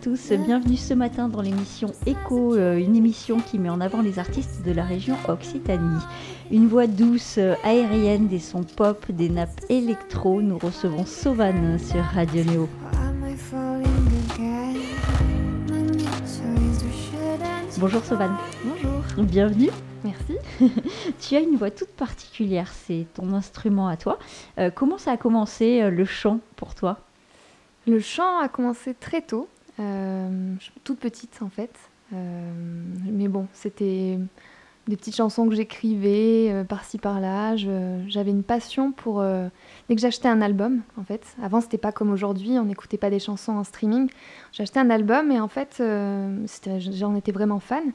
Tous, bienvenue ce matin dans l'émission Echo, euh, une émission qui met en avant les artistes de la région Occitanie. Une voix douce, euh, aérienne, des sons pop, des nappes électro, nous recevons Sauvane sur Radio Néo. Shouldn't. Bonjour Sauvane, Bonjour, bienvenue. merci. Tu as une voix toute particulière, c'est ton instrument à toi. Euh, comment ça a commencé euh, le chant pour toi? Le chant a commencé très tôt, euh, toute petite en fait. Euh, mais bon, c'était des petites chansons que j'écrivais euh, par-ci par-là. J'avais une passion pour. dès que j'achetais un album, en fait. Avant, c'était pas comme aujourd'hui, on n'écoutait pas des chansons en streaming. J'achetais un album et en fait, j'en étais vraiment fan.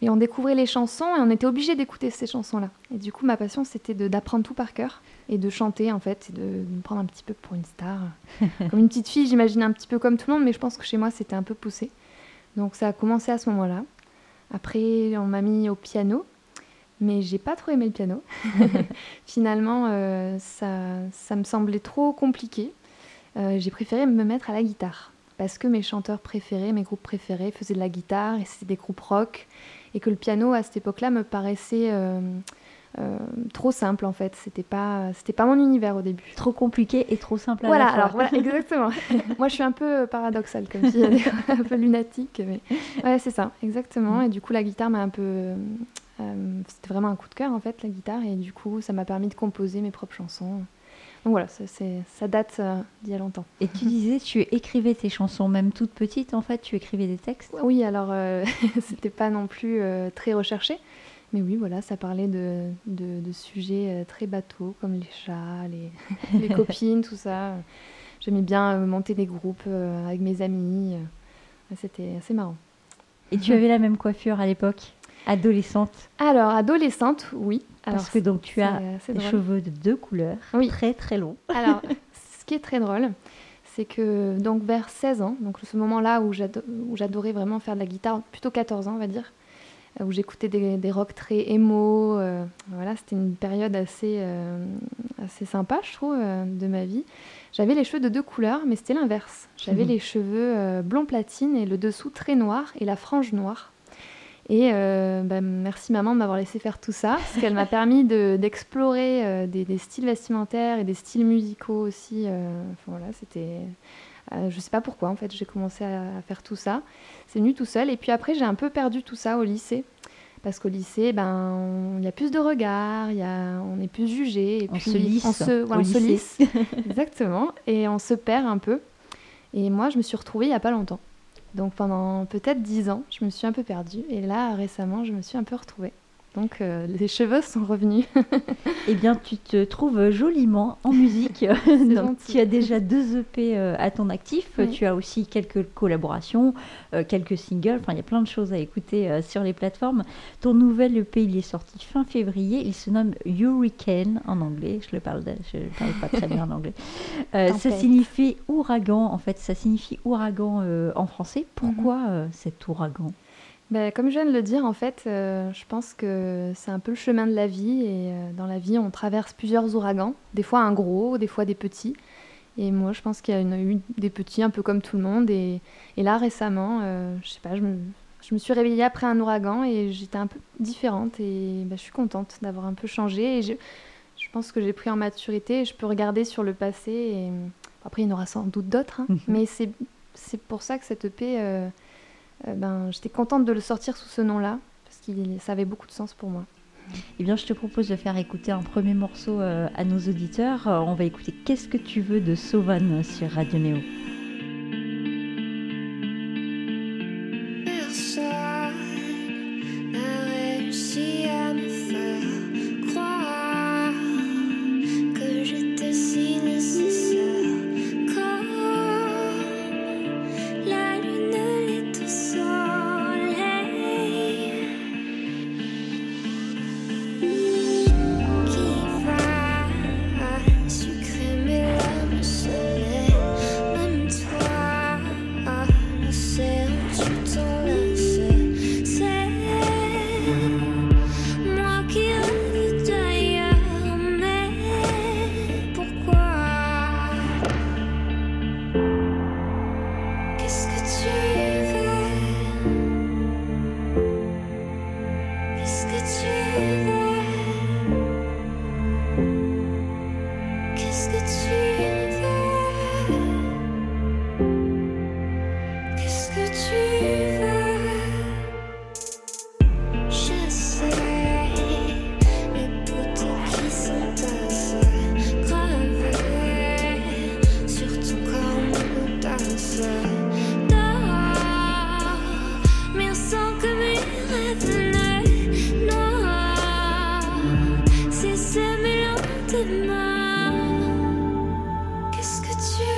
Et on découvrait les chansons et on était obligé d'écouter ces chansons-là. Et du coup, ma passion, c'était d'apprendre tout par cœur et de chanter, en fait, et de, de me prendre un petit peu pour une star. comme une petite fille, j'imaginais un petit peu comme tout le monde, mais je pense que chez moi, c'était un peu poussé. Donc ça a commencé à ce moment-là. Après, on m'a mis au piano, mais j'ai pas trop aimé le piano. Finalement, euh, ça, ça me semblait trop compliqué. Euh, j'ai préféré me mettre à la guitare parce que mes chanteurs préférés, mes groupes préférés faisaient de la guitare et c'était des groupes rock et que le piano à cette époque-là me paraissait euh, euh, trop simple en fait. C'était pas, c'était pas mon univers au début. Trop compliqué et trop simple à Voilà, la fois. alors voilà, exactement. Moi, je suis un peu paradoxale comme fille, un peu lunatique, mais ouais, c'est ça, exactement. Et du coup, la guitare m'a un peu, euh, c'était vraiment un coup de cœur en fait, la guitare, et du coup, ça m'a permis de composer mes propres chansons. Donc voilà, ça, date euh, d'il y a longtemps. Et tu disais, tu écrivais tes chansons, même toute petite en fait, tu écrivais des textes? Oui, alors euh, c'était pas non plus euh, très recherché, mais oui, voilà, ça parlait de, de, de sujets euh, très bateaux comme les chats, les, les copines, tout ça. J'aimais bien monter des groupes avec mes amis. C'était assez marrant. Et tu avais la même coiffure à l'époque? Adolescente Alors, adolescente, oui. Alors, Parce que donc tu as assez des cheveux de deux couleurs, Oui. très très longs. Alors, ce qui est très drôle, c'est que donc vers 16 ans, donc ce moment-là où j'ado- où j'adorais vraiment faire de la guitare, plutôt 14 ans, on va dire, euh, où j'écoutais des, des rock très émo, euh, voilà, c'était une période assez, euh, assez sympa, je trouve, euh, de ma vie. J'avais les cheveux de deux couleurs, mais c'était l'inverse. J'avais Mhm. les cheveux euh, blond platine et le dessous très noir et la frange noire. Et euh, bah, merci maman de m'avoir laissé faire tout ça, parce qu'elle m'a permis de- d'explorer euh, des, des styles vestimentaires et des styles musicaux aussi. euh, enfin, voilà, c'était, euh, je sais pas pourquoi en fait, j'ai commencé à, à faire tout ça. C'est venu tout seul. Et puis après, j'ai un peu perdu tout ça au lycée, parce qu'au lycée, ben, il y a plus de regards, y a, on est plus jugé. Et On puis se lisse on se, on se lisse, exactement, et on se perd un peu. Et moi, je me suis retrouvée il y a pas longtemps. Donc pendant peut-être 10 ans, je me suis un peu perdue. Et là, récemment, je me suis un peu retrouvée. Donc euh, les cheveux sont revenus. Eh bien, tu te trouves joliment en musique. Donc, tu as déjà deux EP euh, à ton actif. Oui. Tu as aussi quelques collaborations, euh, quelques singles. Enfin, il y a plein de choses à écouter sur les plateformes. Ton nouvel EP, il est sorti fin février. Il se nomme Hurricane en anglais. Je le parle, de- je parle pas très bien en anglais. Euh, ça signifie ouragan. En fait, ça signifie ouragan euh, en français. Pourquoi euh, cet ouragan? Ben, comme je viens de le dire, en fait, euh, je pense que c'est un peu le chemin de la vie. Et euh, dans la vie, on traverse plusieurs ouragans. Des fois un gros, des fois des petits. Et moi, je pense qu'il y en a eu des petits, un peu comme tout le monde. Et, et là, récemment, euh, je sais pas, je me, je me suis réveillée après un ouragan et j'étais un peu différente. Et ben, je suis contente d'avoir un peu changé. Et je, je pense que j'ai pris en maturité et je peux regarder sur le passé. Et après, il y en aura sans doute d'autres. hein. Mais c'est c'est pour ça que cette EP, euh, ben, j'étais contente de le sortir sous ce nom-là. Parce que ça avait beaucoup de sens pour moi. Eh bien, je te propose de faire écouter un premier morceau euh, à nos auditeurs. Euh, on va écouter Qu'est-ce que tu veux de Sauvane sur Radio Néo? It's.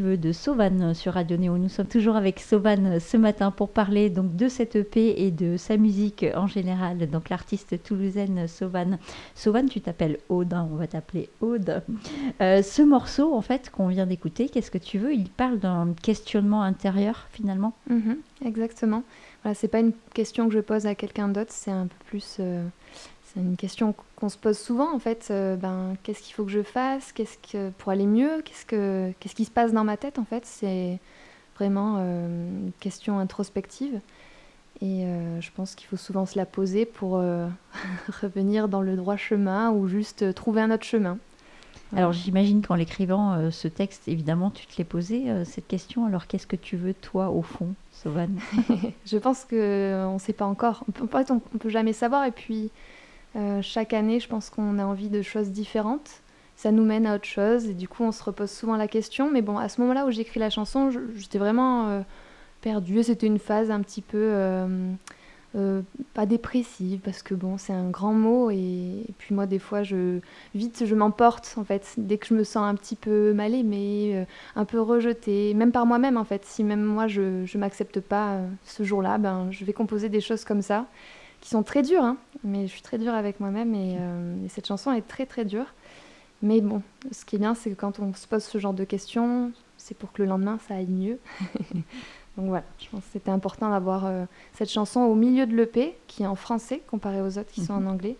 Veux de Sauvan sur Radio Néo. Nous sommes toujours avec Sauvan ce matin pour parler donc de cette EP et de sa musique en général. Donc l'artiste toulousaine Sauvan. Sauvan, tu t'appelles Aude, hein, on va t'appeler Aude. Euh, ce morceau en fait qu'on vient d'écouter, Qu'est-ce que tu veux? Il parle d'un questionnement intérieur finalement. Mhm, exactement. Voilà, c'est pas une question que je pose à quelqu'un d'autre, c'est un peu plus. euh, c'est une question qu'on se pose souvent en fait. euh, ben, qu'est-ce qu'il faut que je fasse? Qu'est-ce que pour aller mieux? Qu'est-ce que qu'est-ce qui se passe dans ma tête en fait? C'est vraiment euh, une question introspective. Et euh, je pense qu'il faut souvent se la poser pour revenir dans le droit chemin ou juste trouver un autre chemin. Alors j'imagine qu'en l'écrivant ce texte, évidemment, tu te l'es posé cette question. Alors qu'est-ce que tu veux toi au fond, Sauvan Je pense qu'on ne sait pas encore. On peut, en fait, on, on peut jamais savoir. Et puis, euh, chaque année, je pense qu'on a envie de choses différentes. Ça nous mène à autre chose. Et du coup, on se repose souvent la question. Mais bon, à ce moment-là où j'écris la chanson, je- j'étais vraiment euh, perdue. C'était une phase un petit peu. euh, pas dépressive parce que bon c'est un grand mot et, puis moi des fois je vite je m'emporte en fait dès que je me sens un petit peu mal aimée un peu rejetée, même par moi-même en fait. Si même moi je ne m'accepte pas ce jour-là, ben, je vais composer des choses comme ça, qui sont très dures, hein, mais je suis très dure avec moi-même et, euh, et cette chanson est très très dure. Mais bon, ce qui est bien, c'est que quand on se pose ce genre de questions, c'est pour que le lendemain ça aille mieux. Donc voilà, je pense que c'était important d'avoir euh, cette chanson au milieu de l'EP, qui est en français comparé aux autres qui sont en anglais.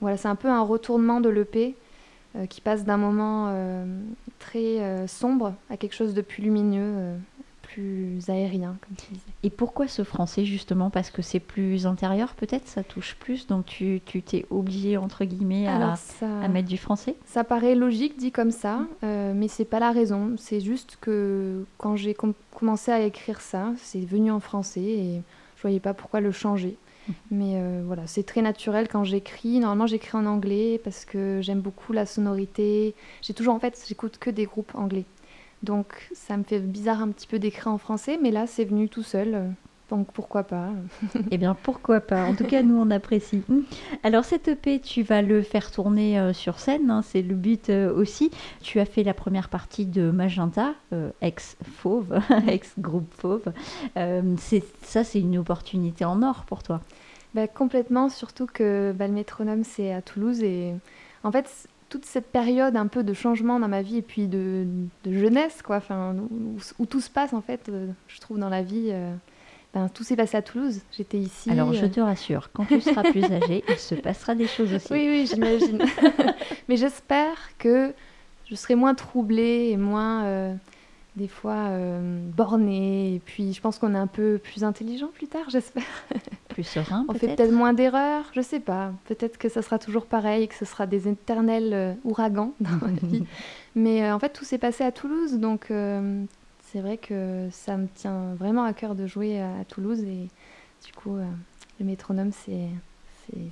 Voilà, c'est un peu un retournement de l'EP euh, qui passe d'un moment très sombre à quelque chose de plus lumineux, plus aérien, comme tu disais. Et pourquoi ce français justement? Parce que c'est plus intérieur peut-être, ça touche plus, donc tu t'es obligé entre guillemets à, ça, à mettre du français? ça paraît logique dit comme ça, euh, mais c'est pas la raison. C'est juste que quand j'ai com- commencé à écrire ça, c'est venu en français et je voyais pas pourquoi le changer. Mais euh, voilà, c'est très naturel quand j'écris. Normalement, j'écris en anglais parce que j'aime beaucoup la sonorité. J'ai toujours, en fait, j'écoute que des groupes anglais. Donc, ça me fait bizarre un petit peu d'écrire en français, mais là, c'est venu tout seul. euh, Donc, pourquoi pas Eh bien pourquoi pas En tout cas, nous on apprécie. Alors cette EP, tu vas le faire tourner euh, sur scène, hein, c'est le but euh, aussi. Tu as fait la première partie de Magenta, euh, ex Fauve, ex groupe Fauve. Ça, c'est une opportunité en or pour toi. Bah, complètement, surtout que bah, le métronome c'est à Toulouse et en fait toute cette période un peu de changement dans ma vie et puis de, de jeunesse quoi, enfin où, où tout se passe en fait, euh, je trouve dans la vie, euh, ben, tout s'est passé à Toulouse. J'étais ici. Alors je euh, te rassure, quand tu seras plus âgé, il se passera des choses aussi. Oui, oui, j'imagine. Mais j'espère que je serai moins troublée et moins, des fois, euh, bornée. Et puis, je pense qu'on est un peu plus intelligent plus tard, j'espère. Plus serein On fait peut-être. moins d'erreurs, je sais pas. Peut-être que ça sera toujours pareil, que ce sera des éternels euh, ouragans dans ma vie. Mais euh, en fait, tout s'est passé à Toulouse, donc euh, c'est vrai que ça me tient vraiment à cœur de jouer à, à Toulouse. Et du coup, le métronome, c'est,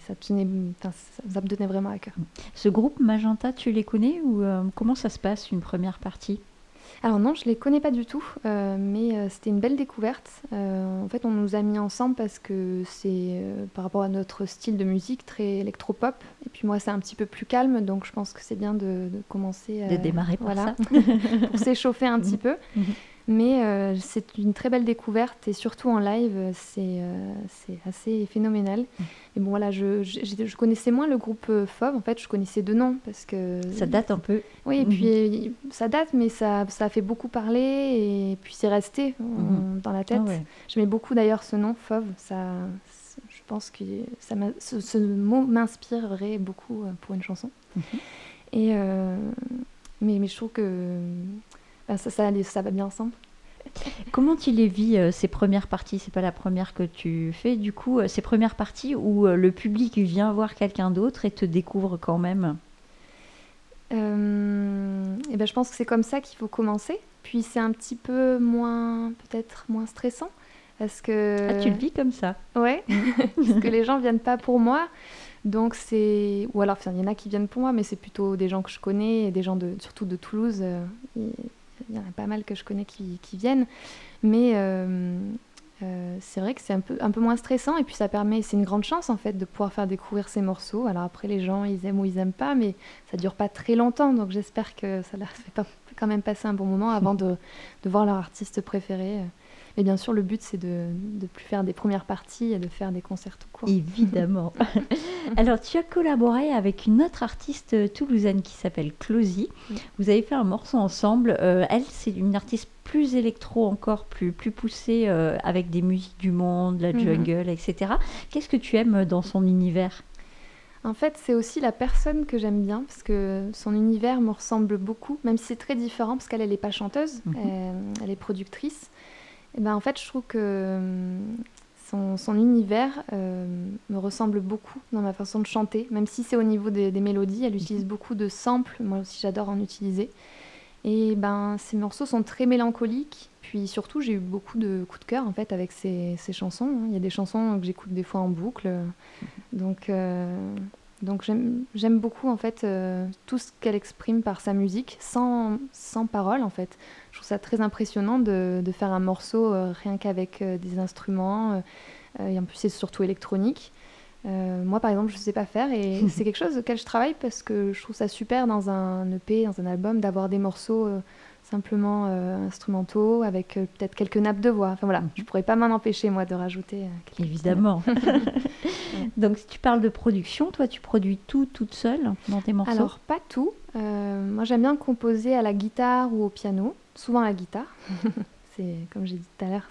ça, tenait, ça, ça me donnait vraiment à cœur. Ce groupe Magenta, tu les connais ou euh, comment ça se passe une première partie? Alors non, je les connais pas du tout, euh, mais euh, c'était une belle découverte. Euh, en fait, on nous a mis ensemble parce que c'est euh, par rapport à notre style de musique très électropop. Et puis moi, c'est un petit peu plus calme, donc je pense que c'est bien de, de commencer. De démarrer par voilà, ça. pour s'échauffer un petit peu. Mais euh, c'est une très belle découverte et surtout en live, euh, c'est euh, assez phénoménal. Mhm. Et bon voilà, je, je, je connaissais moins le groupe euh, Fauve, en fait, je connaissais deux noms parce que Ça date un peu. oui, et Mhm. puis ça date, mais ça, ça a fait beaucoup parler et puis c'est resté Mhm. dans la tête. Ah ouais. J'aimais beaucoup d'ailleurs ce nom, Fauve. Ça, pense que ça ce, ce, mot m'inspirerait beaucoup pour une chanson. Mhm. Et, mais, mais, je trouve que ça, ça, ça, va bien ensemble. Comment tu les vis, ces premières parties? C'est pas la première que tu fais, du coup, ces premières parties où le public vient voir quelqu'un d'autre et te découvre quand même? Euh, et ben, je pense que c'est comme ça qu'il faut commencer. Puis c'est un petit peu moins, peut-être moins stressant. Parce que... Ah, tu le vis comme ça? Ouais, parce que les gens viennent pas pour moi. Donc c'est... Ou alors, il y en a qui viennent pour moi, mais c'est plutôt des gens que je connais, et des gens de, surtout de Toulouse. Euh, il y en a pas mal que je connais qui, viennent. Mais euh, euh, c'est vrai que c'est un peu, moins stressant et puis ça permet, c'est une grande chance en fait de pouvoir faire découvrir ces morceaux. Alors après les gens ils aiment ou ils aiment pas, mais ça dure pas très longtemps donc j'espère que ça leur fait quand même passer un bon moment avant de voir leur artiste préféré. Et bien sûr, le but, c'est de ne plus faire des premières parties et de faire des concerts tout court. Évidemment. Alors, tu as collaboré avec une autre artiste toulousaine qui s'appelle Closy. Vous avez fait un morceau ensemble. Euh, elle, c'est une artiste plus électro encore, plus, plus poussée, euh, avec des musiques du monde, la mhm. jungle, etc. Qu'est-ce que tu aimes dans son univers? En fait, c'est aussi la personne que j'aime bien parce que son univers me ressemble beaucoup, même si c'est très différent parce qu'elle, n'est pas chanteuse, mhm. elle, est productrice. Et ben, en fait, je trouve que hum, son, univers euh, me ressemble beaucoup dans ma façon de chanter, même si c'est au niveau des, mélodies. Elle utilise mhm. beaucoup de samples, moi aussi j'adore en utiliser. Et ben, ces morceaux sont très mélancoliques. Puis surtout, j'ai eu beaucoup de coups de cœur en fait avec ces, chansons. Il y a des chansons que j'écoute des fois en boucle. Mhm. Donc, euh, donc j'aime beaucoup en fait euh, tout ce qu'elle exprime par sa musique, sans, sans parole en fait. Je trouve ça très impressionnant de, de faire un morceau euh, rien qu'avec euh, des instruments, et en plus c'est surtout électronique. moi par exemple je ne sais pas faire et c'est quelque chose auquel je travaille parce que je trouve ça super dans un EP, dans un album, d'avoir des morceaux simplement euh, instrumentaux avec euh, peut-être quelques nappes de voix. Enfin voilà, je pourrais pas m'en empêcher moi de rajouter. Euh, Évidemment. Donc si tu parles de production, toi tu produis tout toute seule dans tes morceaux? Alors pas tout. moi j'aime bien composer à la guitare ou au piano, souvent à la guitare. c'est comme j'ai dit tout à l'heure,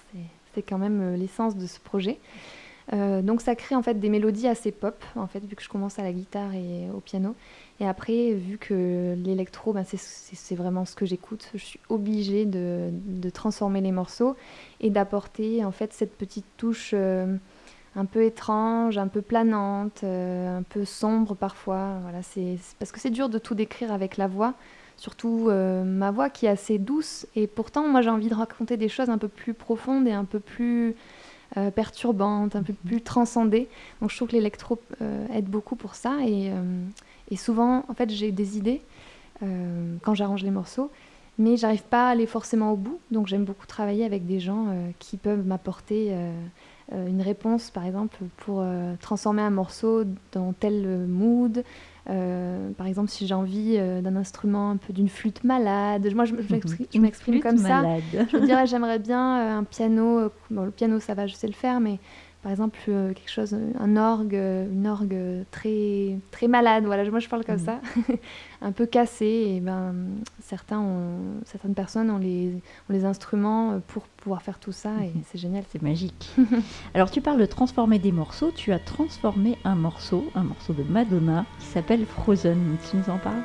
c'est quand même l'essence de ce projet. donc ça crée en fait des mélodies assez pop en fait vu que je commence à la guitare et au piano et après, vu que l'électro, ben c'est vraiment ce que j'écoute, je suis obligée de, de, transformer les morceaux et d'apporter en fait cette petite touche euh, un peu étrange, un peu planante, euh, un peu sombre parfois. Voilà, c'est parce que c'est dur de tout décrire avec la voix, surtout euh, ma voix qui est assez douce. Et pourtant, moi, j'ai envie de raconter des choses un peu plus profondes et un peu plus perturbantes, un peu mhm. plus transcendées. Donc, je trouve que l'électro aide beaucoup pour ça et et souvent, en fait, j'ai des idées euh, quand j'arrange les morceaux, mais j'arrive pas à aller forcément au bout. Donc j'aime beaucoup travailler avec des gens euh, qui peuvent m'apporter euh, une réponse, par exemple, pour transformer un morceau dans tel mood. par exemple, si j'ai envie d'un instrument un peu d'une flûte malade, moi je, m'exprime comme ça. Je dirais j'aimerais bien un piano. Bon, le piano ça va, je sais le faire, mais par exemple euh, quelque chose, un orgue, une orgue très très malade. Voilà, moi je parle comme mm. ça, un peu cassé. Et ben certains ont, certaines personnes ont les ont les instruments pour pouvoir faire tout ça et mm-hmm. c'est génial, c'est magique. Alors tu parles de transformer des morceaux. Tu as transformé un morceau, un morceau de Madonna qui s'appelle Frozen. Tu nous en parles?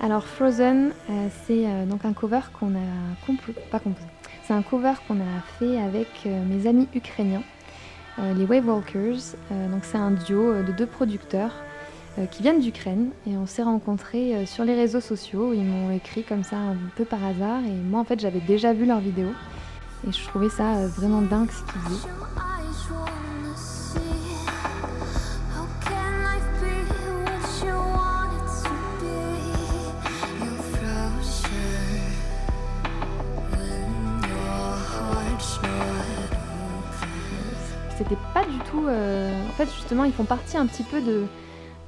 Alors Frozen, euh, c'est euh, donc un cover qu'on a pas composé. C'est un cover qu'on a fait avec mes amis ukrainiens. Euh, les Wave Walkers. Euh, donc c'est un duo euh, de deux producteurs qui viennent d'Ukraine et on s'est rencontrés sur les réseaux sociaux. Ils m'ont écrit comme ça un peu par hasard et moi en fait j'avais déjà vu leurs vidéos et je trouvais ça vraiment dingue ce qu'ils faisaient. Pas du tout. Euh, en fait, justement, ils font partie un petit peu de,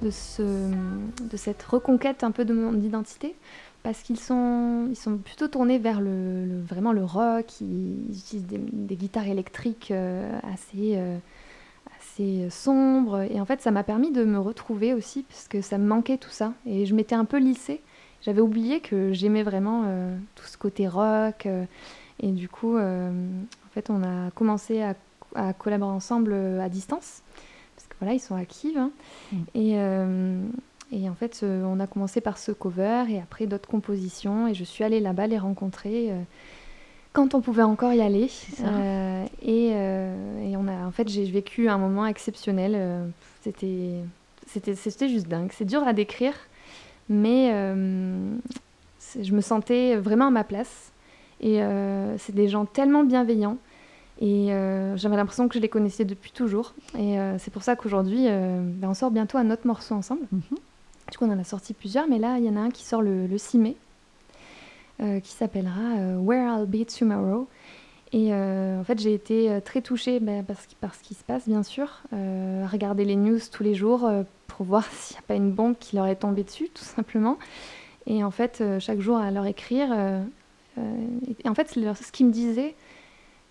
de, ce, de cette reconquête un peu de mon identité parce qu'ils sont, ils sont plutôt tournés vers le, vraiment le rock, ils utilisent des, guitares électriques euh, assez, euh, assez sombres. Et en fait, ça m'a permis de me retrouver aussi, parce que ça me manquait tout ça. Et je m'étais un peu lissée. J'avais oublié que j'aimais vraiment tout ce côté rock. et du coup, en fait, on a commencé à à collaborer ensemble euh, à distance. voilà, ils sont actifs. hein. Mm. Et, euh, et en fait, euh, on a commencé par ce cover et après d'autres compositions. Et je suis allée là-bas les rencontrer euh, quand on pouvait encore y aller. Euh, et, et on a, en fait, j'ai vécu un moment exceptionnel. c'était, c'était, c'était juste dingue. C'est dur à décrire, mais je me sentais vraiment à ma place. Et euh, c'est des gens tellement bienveillants. Et euh, j'avais l'impression que je les connaissais depuis toujours. Et euh, c'est pour ça qu'aujourd'hui, euh, ben, on sort bientôt un autre morceau ensemble. Mhm. Du coup, on en a sorti plusieurs, mais là, il y en a un qui sort le, le 6 mai, qui s'appellera Where I'll Be Tomorrow. Et en fait, j'ai été très touchée ben, parce, par ce qui se passe, bien sûr, regarder les news tous les jours pour voir s'il n'y a pas une bombe qui leur est tombée dessus, tout simplement. Et en fait, chaque jour à leur écrire, et en fait, c'est leur- ce qu'ils me disaient,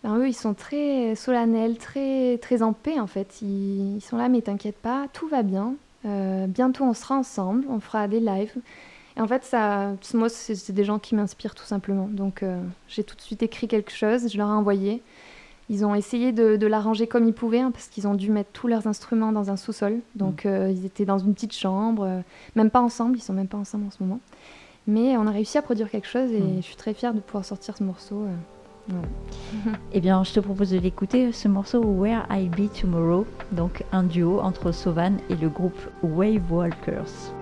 ben, eux, ils sont très solennels, très, très en paix, en fait. Ils, ils sont là, mais t'inquiète pas, tout va bien. Euh, bientôt, on sera ensemble, on fera des lives. Et en fait, ça, moi, c'est des gens qui m'inspirent tout simplement. Donc, euh, j'ai tout de suite écrit quelque chose, je leur ai envoyé. Ils ont essayé de, de l'arranger comme ils pouvaient, hein, parce qu'ils ont dû mettre tous leurs instruments dans un sous-sol. Donc, euh, ils étaient dans une petite chambre, euh, même pas ensemble, ils sont même pas ensemble en ce moment. Mais on a réussi à produire quelque chose et Mm. je suis très fière de pouvoir sortir ce morceau. Eh bien, je te propose de l'écouter, ce morceau Where I Be Tomorrow, donc un duo entre Sovan et le groupe Wave Walkers.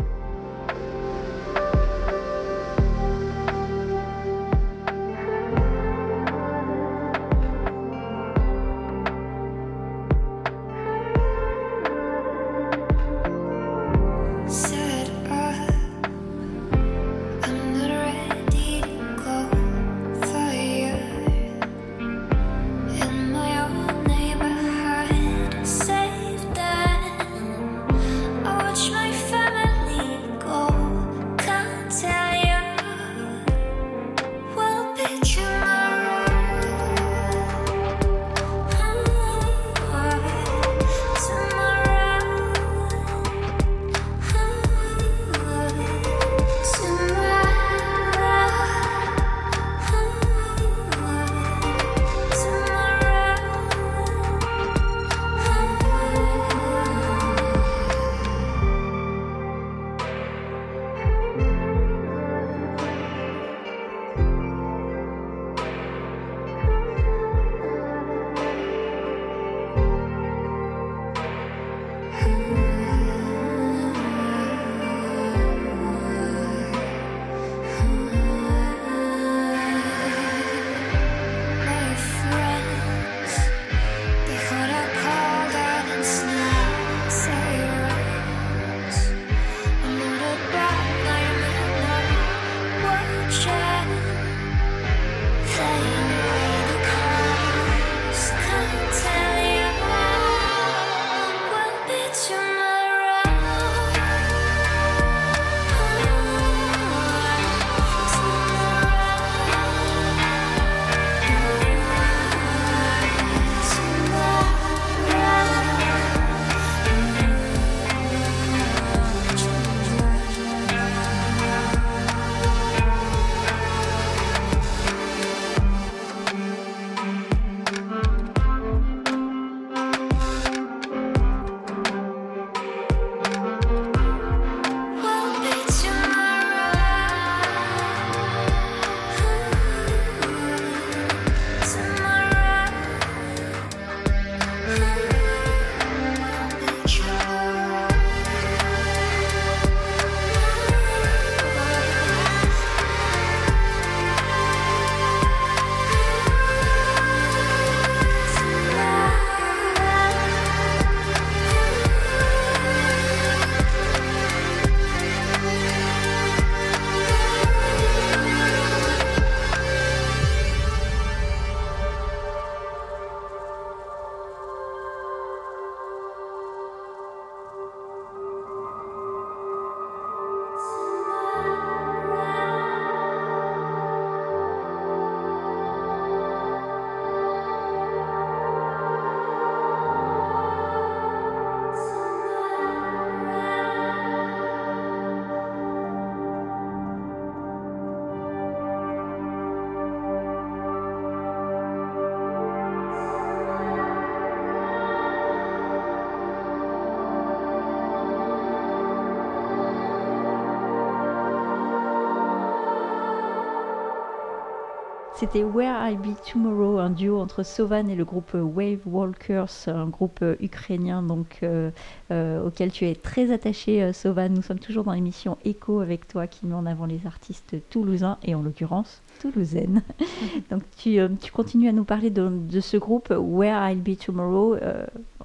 C'était Where I'll Be Tomorrow, un duo entre Sovan et le groupe Wave Walkers, un groupe ukrainien donc, euh, euh, auquel tu es très attaché, euh, Sovan. Nous sommes toujours dans l'émission Echo avec toi qui met en avant les artistes toulousains et en l'occurrence toulousaine. donc tu, tu, continues à nous parler de, de, ce groupe Where I'll Be Tomorrow.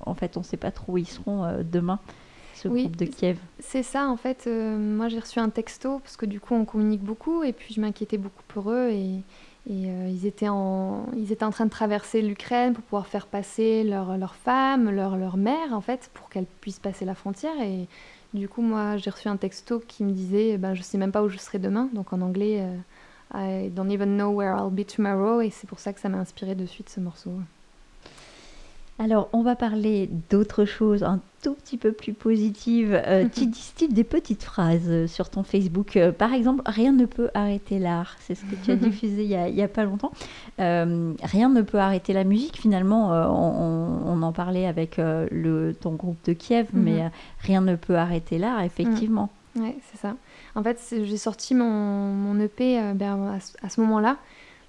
en fait, on ne sait pas trop où ils seront demain ce oui, groupe de Kiev. C'est ça, en fait. moi, j'ai reçu un texto parce que du coup, on communique beaucoup et puis je m'inquiétais beaucoup pour eux et, et euh, ils, étaient en, ils étaient en train de traverser l'Ukraine pour pouvoir faire passer leur femmes, leur, leur mère, en fait, pour qu'elles puissent passer la frontière. Et du coup, moi, j'ai reçu un texto qui me disait ben, Je sais même pas où je serai demain. Donc en anglais, euh, I don't even know where I'll be tomorrow. Et c'est pour ça que ça m'a inspiré de suite ce morceau. Alors, on va parler d'autre chose, un tout petit peu plus positive. Euh, tu distilles des petites phrases euh, sur ton Facebook. Euh, par exemple, rien ne peut arrêter l'art. C'est ce que tu as diffusé il n'y a, pas longtemps. rien ne peut arrêter la musique. Finalement, on, en parlait avec le, ton groupe de Kiev, mhm. mais rien ne peut arrêter l'art, effectivement. Oui, c'est ça. En fait, j'ai sorti mon, mon EP ben, à, ce moment-là.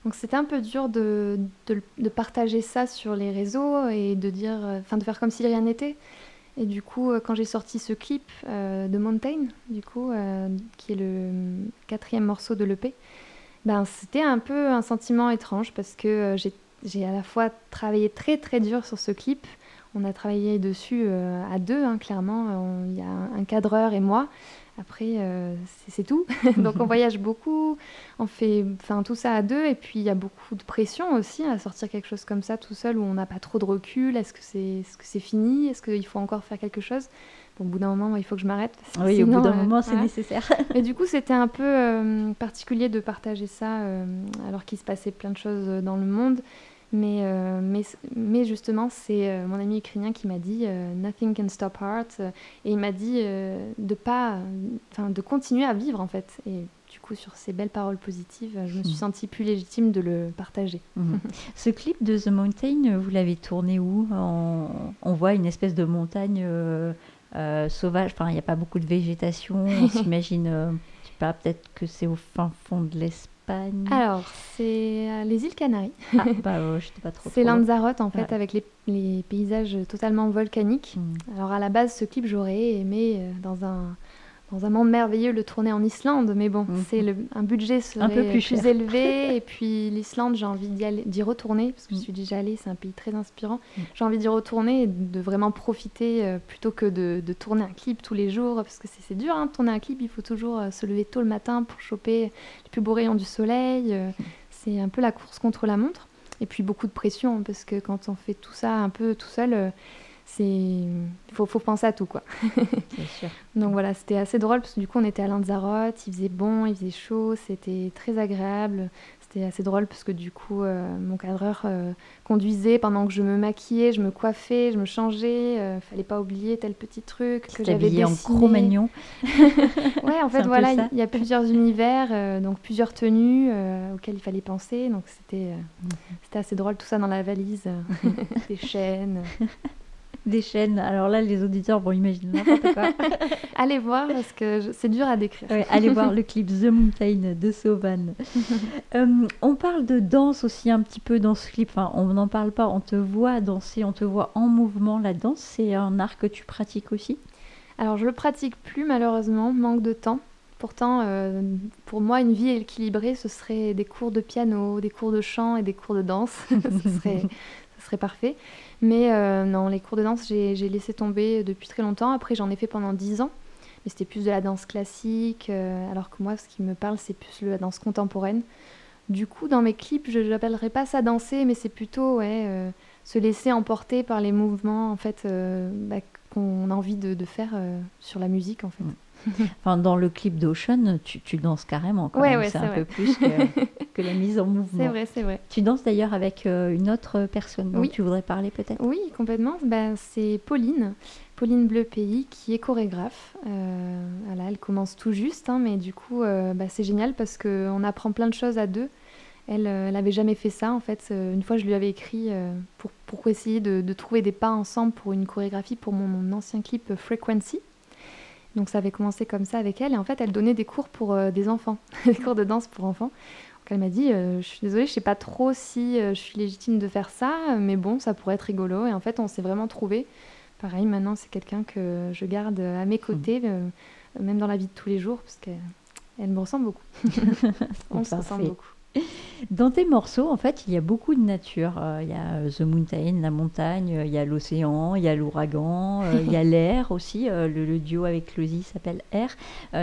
Donc c'était un peu dur de, de, partager ça sur les réseaux et de dire, euh, enfin de faire comme si rien n'était. Et du coup, euh, quand j'ai sorti ce clip euh, de Mountain, du coup, qui est le quatrième morceau de l'EP, ben c'était un peu un sentiment étrange parce que j'ai à la fois travaillé très très dur sur ce clip. On a travaillé dessus à deux, hein, clairement. Il y a un cadreur et moi. Après, euh, c'est tout. Donc on voyage beaucoup, on fait enfin, tout ça à deux, et puis il y a beaucoup de pression aussi à sortir quelque chose comme ça tout seul où on n'a pas trop de recul. Est-ce que c'est est -ce c'est fini? Est-ce qu'il faut encore faire quelque chose? Bon, au bout d'un moment, il faut que je m'arrête. Oui, au bout d'un euh, moment, c'est nécessaire. Et du coup, c'était un peu euh, particulier de partager ça alors qu'il se passait plein de choses dans le monde. Mais, euh, mais, mais, justement, c'est euh, mon ami ukrainien qui m'a dit euh, Nothing can stop art. et il m'a dit de pas, de continuer à vivre en fait. Et du coup, sur ces belles paroles positives, je me suis mm. sentie plus légitime de le partager. Mm. Ce clip de The Mountain, vous l'avez tourné où? On, on, voit une espèce de montagne sauvage. Enfin, il n'y a pas beaucoup de végétation. On s'imagine, je sais pas, peut-être que c'est au fin fond de alors, c'est euh, les îles Canaries. Ah, bah, pas trop. c'est Lanzarote, en fait, avec les, paysages totalement volcaniques. Hmm. Alors, à la base, ce clip, j'aurais aimé euh, dans un dans un monde merveilleux le tourner en Islande, mais bon, mhm. c'est un budget serait un peu plus, élevé. et puis l'Islande, j'ai envie d'y retourner, parce que je mhm. suis déjà allée, c'est un pays très inspirant. Mhm. J'ai envie d'y retourner et de vraiment profiter euh, plutôt que de, tourner un clip tous les jours, parce que c'est dur, hein, de tourner un clip, il faut toujours euh, se lever tôt le matin pour choper les plus beaux rayons du soleil. Euh, c'est un peu la course contre la montre. Et puis beaucoup de pression, parce que quand on fait tout ça un peu tout seul c'est il faut, faut, penser à tout quoi. sûr. Donc voilà, c'était assez drôle parce que du coup on était à Lanzarote, il faisait bon, il faisait chaud, c'était très agréable. C'était assez drôle parce que du coup euh, mon cadreur euh, conduisait pendant que je me maquillais, je me coiffais, je me changeais. Euh, fallait pas oublier tel petit truc que j'avais dessiné. en Cro-Magnon. ouais, en fait voilà, il y, a plusieurs univers, donc plusieurs tenues auxquelles il fallait penser. Donc c'était mhm. c'était assez drôle tout ça dans la valise, des chaînes des chaînes. Alors là, les auditeurs vont imaginer n'importe quoi. allez voir parce que c'est dur à décrire. allez voir le clip The Mountain de Sauvan. Euh, on parle de danse aussi un petit peu dans ce clip. Enfin, on n'en parle pas. On te voit danser, on te voit en mouvement. La danse, c'est un art que tu pratiques aussi? Alors, je le pratique plus malheureusement, manque de temps. Pourtant, euh, pour moi, une vie équilibrée, ce serait des cours de piano, des cours de chant et des cours de danse. ce, serait, ce serait parfait. Mais euh, les cours de danse, j'ai laissé tomber depuis très longtemps. Après, j'en ai fait pendant 10 ans. Mais c'était plus de la danse classique. Euh, alors que moi, ce qui me parle, c'est plus la danse contemporaine. Du coup, dans mes clips, je n'appellerais pas ça danser, mais c'est plutôt euh, se laisser emporter par les mouvements en fait, bah, qu'on a envie de, de faire sur la musique. En fait. Mm. enfin, dans le clip d'Ocean, tu, tu, danses carrément. Quand ouais, c'est un peu plus que, la mise en mouvement. C'est vrai, c'est vrai. Tu danses d'ailleurs avec euh, une autre personne dont tu voudrais parler peut-être? Oui, complètement. Ben, c'est Pauline, Pauline Bleu Pays, qui est chorégraphe. Euh, voilà, elle commence tout juste, hein, mais du coup, euh, bah, c'est génial parce qu'on apprend plein de choses à deux. Elle n'avait jamais fait ça en fait. une fois, je lui avais écrit pour, pour essayer de, de, trouver des pas ensemble pour une chorégraphie pour mon ancien clip Frequency. Donc ça avait commencé comme ça avec elle. Et en fait, elle donnait des cours pour euh, des enfants, des cours de danse pour enfants. elle m'a dit, je suis désolée, je sais pas trop si je suis légitime de faire ça, mais bon, ça pourrait être rigolo. Et en fait, on s'est vraiment trouvé. Pareil, maintenant, c'est quelqu'un que je garde à mes côtés, même dans la vie de tous les jours, parce qu'elle me ressemble beaucoup. on se ressemble beaucoup. Dans tes morceaux, en fait, il y a beaucoup de nature. Euh, il y a euh, The Mountain, la montagne, euh, il y a l'océan, il y a l'ouragan, il y a l'air aussi. Le, duo avec Lozzy s'appelle Air.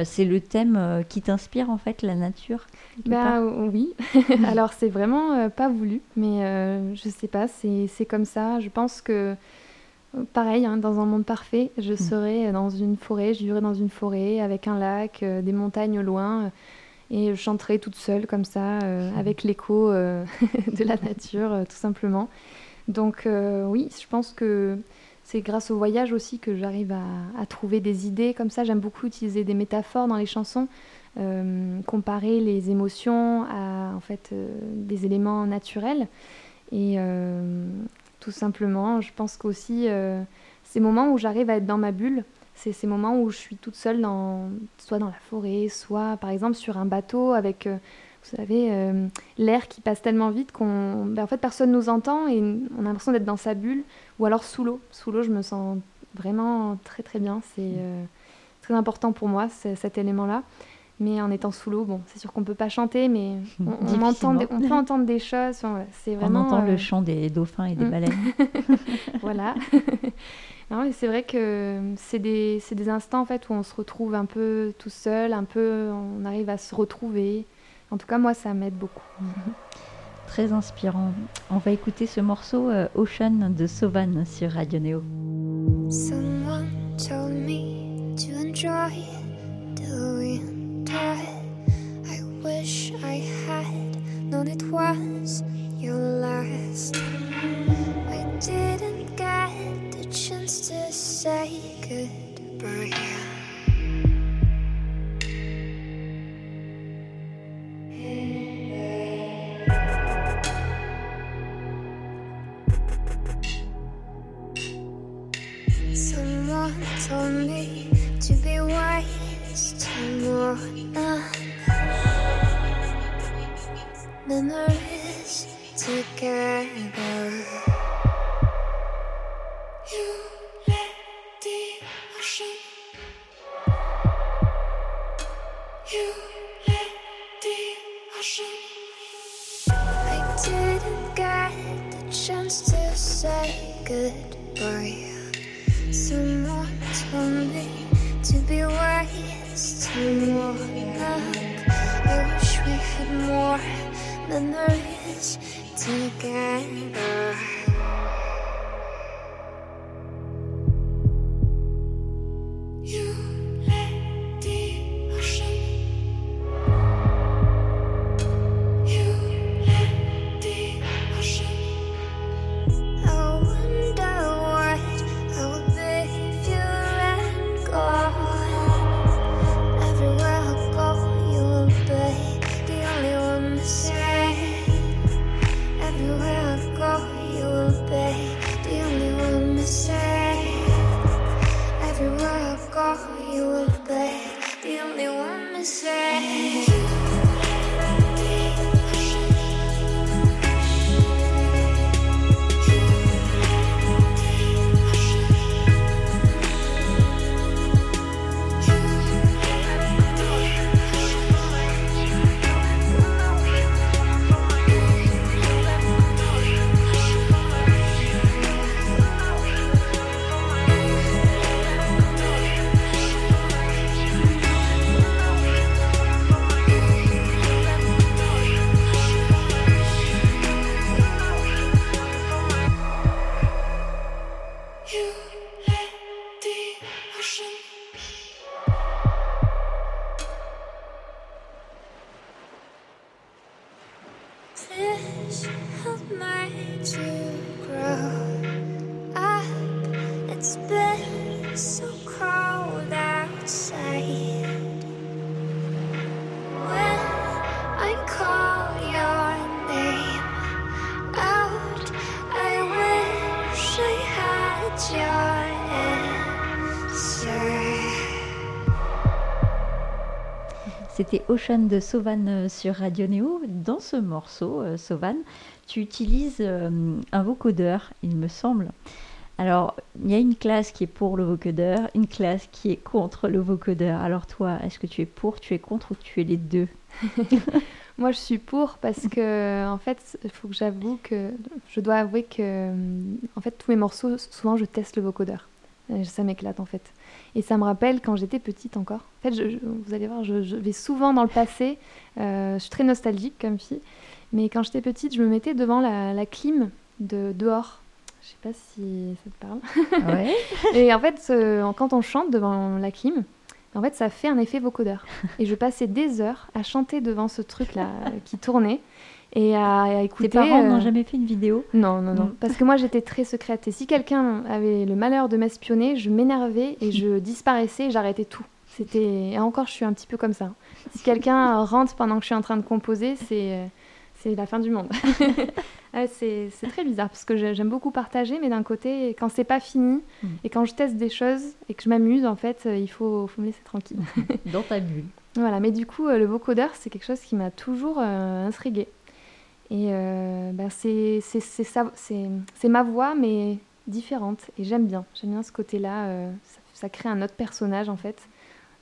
c'est le thème qui t'inspire, en fait, la nature Bah oui. Alors, c'est vraiment pas voulu, mais je sais pas, c'est comme ça. Je pense que pareil, hein, dans un monde parfait, je mm. serais dans une forêt, je vivrais dans une forêt avec un lac, des montagnes au loin et je chanterai toute seule comme ça, euh, avec l'écho euh, de la nature, euh, tout simplement. Donc oui, je pense que c'est grâce au voyage aussi que j'arrive à, trouver des idées comme ça. J'aime beaucoup utiliser des métaphores dans les chansons, comparer les émotions à en fait des éléments naturels. Et tout simplement, je pense qu'aussi ces moments où j'arrive à être dans ma bulle, c'est ces moments où je suis toute seule, dans, soit dans la forêt, soit par exemple sur un bateau avec, euh, vous savez, euh, l'air qui passe tellement vite qu'on, ben, en fait, personne nous entend et on a l'impression d'être dans sa bulle. Ou alors sous l'eau. Sous l'eau, je me sens vraiment très très bien. C'est euh, très important pour moi cet élément-là. Mais en étant sous l'eau, bon, c'est sûr qu'on peut pas chanter, mais on, entend on peut entendre des choses. c'est vraiment. On entend le chant des dauphins et des mm. baleines. voilà. c'est vrai que c'est des, des, instants en fait où on se retrouve un peu tout seul, un peu, on arrive à se retrouver. En tout cas, moi, ça m'aide beaucoup. Très inspirant. On va écouter ce morceau euh, Ocean de Sauvan sur Radio Neo. Someone told me to enjoy the I wish I had known it was your last. I didn't get the chance to say goodbye. memories together. You let the ocean. You let the ocean. I didn't get the chance to say goodbye. Someone told me to be wise tomorrow. I wish we had more memories together. Ocean de Sauvan euh, sur Radio Néo. Dans ce morceau, euh, Sauvan, tu utilises euh, un vocodeur, il me semble. Alors, il y a une classe qui est pour le vocodeur, une classe qui est contre le vocodeur. Alors toi, est-ce que tu es pour, tu es contre ou tu es les deux? Moi, je suis pour parce que, en fait, il faut que j'avoue que je dois avouer que, en fait, tous mes morceaux, souvent, je teste le vocodeur. Euh, Ça m'éclate, en fait. Et ça me rappelle quand j'étais petite encore. En fait, je- je- vous allez voir, je, je vais souvent dans le passé. Euh, je suis très nostalgique comme fille. Mais quand j'étais petite, je me mettais devant la, la clim de dehors. Je sais pas si ça te parle. Ouais. Et en fait, euh, quand on chante devant la clim, en fait, ça fait un effet vocodeur. Et je passais des heures à chanter devant ce truc-là euh, qui tournait et à, écouter. Tes parents euh, n'ont jamais fait une vidéo Non, non, non. Parce que moi, j'étais très secrète. Et si quelqu'un avait le malheur de m'espionner, je m'énervais et je disparaissais et j'arrêtais tout. C'était et encore, je suis un petit peu comme ça. Si quelqu'un rentre pendant que je suis en train de composer, c'est euh, c'est la fin du monde. C'est c'est très bizarre parce que j'ai- j'aime beaucoup partager, mais d'un côté, quand c'est pas fini Mm. et quand je teste des choses et que je m'amuse, en fait, euh, il faut, faut me laisser tranquille. dans ta bulle. Voilà, mais du coup, euh, le vocodeur, c'est quelque chose qui m'a toujours euh, intriguée. Et euh, ben, c'est ma voix, mais différente. Et j'aime bien. J'aime bien ce côté-là. euh, ça, crée un autre personnage, en fait.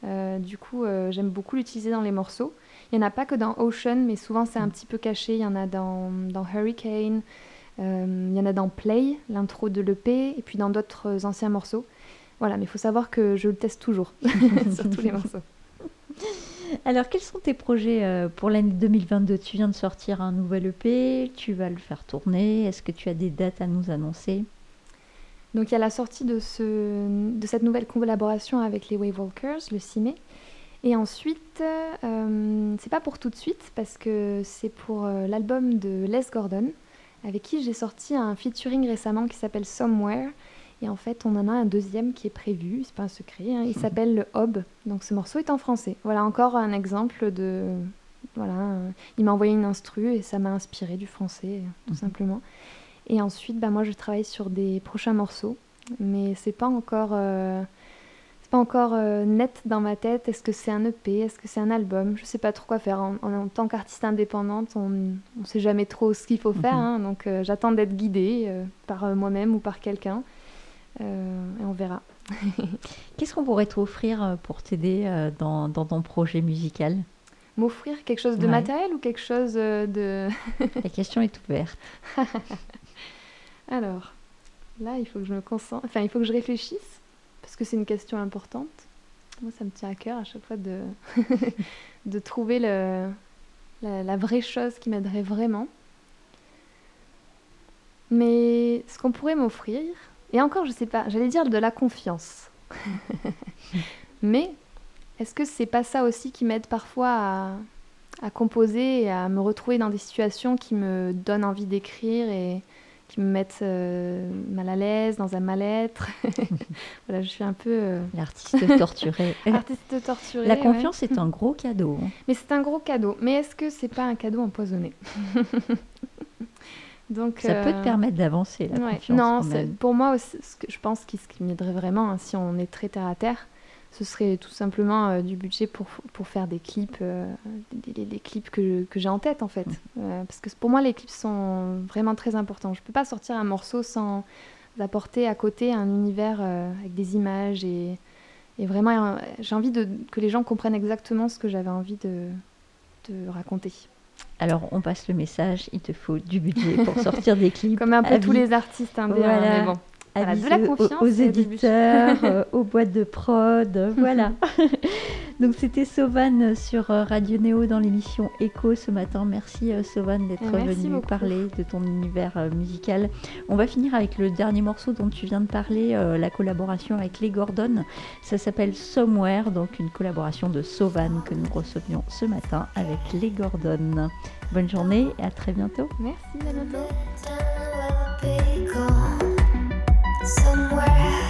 Euh, du coup, j'aime beaucoup l'utiliser dans les morceaux. Il n'y en a pas que dans Ocean, mais souvent c'est un petit peu caché. Il y en a dans, dans Hurricane, il y en a dans Play, l'intro de l'EP, et puis dans d'autres anciens morceaux. Voilà, mais il faut savoir que je le teste toujours sur tous les morceaux. Alors, quels sont tes projets euh, pour l'année 2022 Tu viens de sortir un nouvel EP, tu vas le faire tourner. Est-ce que tu as des dates à nous annoncer? Donc il y a la sortie de, ce, cette nouvelle collaboration avec les Wave Walkers le 6 mai. Et ensuite, euh, c'est pas pour tout de suite parce que c'est pour euh, l'album de Les Gordon avec qui j'ai sorti un featuring récemment qui s'appelle Somewhere. Et en fait, on en a un deuxième qui est prévu, c'est pas un secret, hein, il s'appelle le Hob. Donc ce morceau est en français. Voilà encore un exemple de. Voilà, il m'a envoyé une instru et ça m'a inspiré du français, tout Mhm. simplement. Et ensuite, bah, moi, je travaille sur des prochains morceaux, mais c'est pas encore, euh, pas encore euh, net dans ma tête. Est-ce que c'est un EP Est-ce que c'est un album? Je sais pas trop quoi faire. En, en- en tant qu'artiste indépendante, on ne sait jamais trop ce qu'il faut faire, Mhm. hein, donc euh, j'attends d'être guidée euh, par moi-même ou par quelqu'un, Euh, et on verra. Qu'est-ce qu'on pourrait t'offrir euh, pour t'aider euh, dans, dans ton projet musical? M'offrir quelque chose de Ouais. matériel ou quelque chose de... La question est ouverte. Alors, là, il faut que je me concentre, enfin, il faut que je réfléchisse, parce que c'est une question importante. Moi, ça me tient à cœur à chaque fois de, de trouver le, la, la vraie chose qui m'aiderait vraiment. Mais ce qu'on pourrait m'offrir, et encore, je sais pas, j'allais dire de la confiance. Mais est-ce que c'est pas ça aussi qui m'aide parfois à, à composer et à me retrouver dans des situations qui me donnent envie d'écrire et qui me mettent euh, mal à l'aise, dans un mal-être? voilà, je suis un peu euh, L'artiste torturé. artiste torturée. La ouais. confiance est un gros cadeau. hein. Mais c'est un gros cadeau. Mais est-ce que c'est pas un cadeau empoisonné? Donc, Ça peut te euh, permettre d'avancer, la ouais. confiance. Non, quand c'est- même. pour moi aussi, ce que je pense que ce qui m'aiderait vraiment, hein, si on est très terre à terre, ce serait tout simplement euh, du budget pour, pour faire des clips, euh, des, clips que, que j'ai en tête en fait. Mm. Euh, parce que pour moi, les clips sont vraiment très importants. Je peux pas sortir un morceau sans apporter à côté un univers avec des images et, et vraiment, j'ai envie de, que les gens comprennent exactement ce que j'avais envie de, de raconter. Alors, on passe le message. Il te faut du budget pour sortir des clips. Comme un peu tous les artistes indés, hein, Voilà. mais bon. Voilà, de la aux- confiance aux, éditeurs, euh, aux boîtes de prod, euh, voilà. Donc c'était Sauvan sur euh, Radio Néo dans l'émission Echo ce matin. Merci Sauvan d'être venu beaucoup. parler de ton univers musical. On va finir avec le dernier morceau dont tu viens de parler, euh, la collaboration avec les Gordon. Ça s'appelle Somewhere, donc une collaboration de Sauvan que nous recevions ce matin avec les Gordon. Bonne journée et à très bientôt. Merci, à bientôt. Somewhere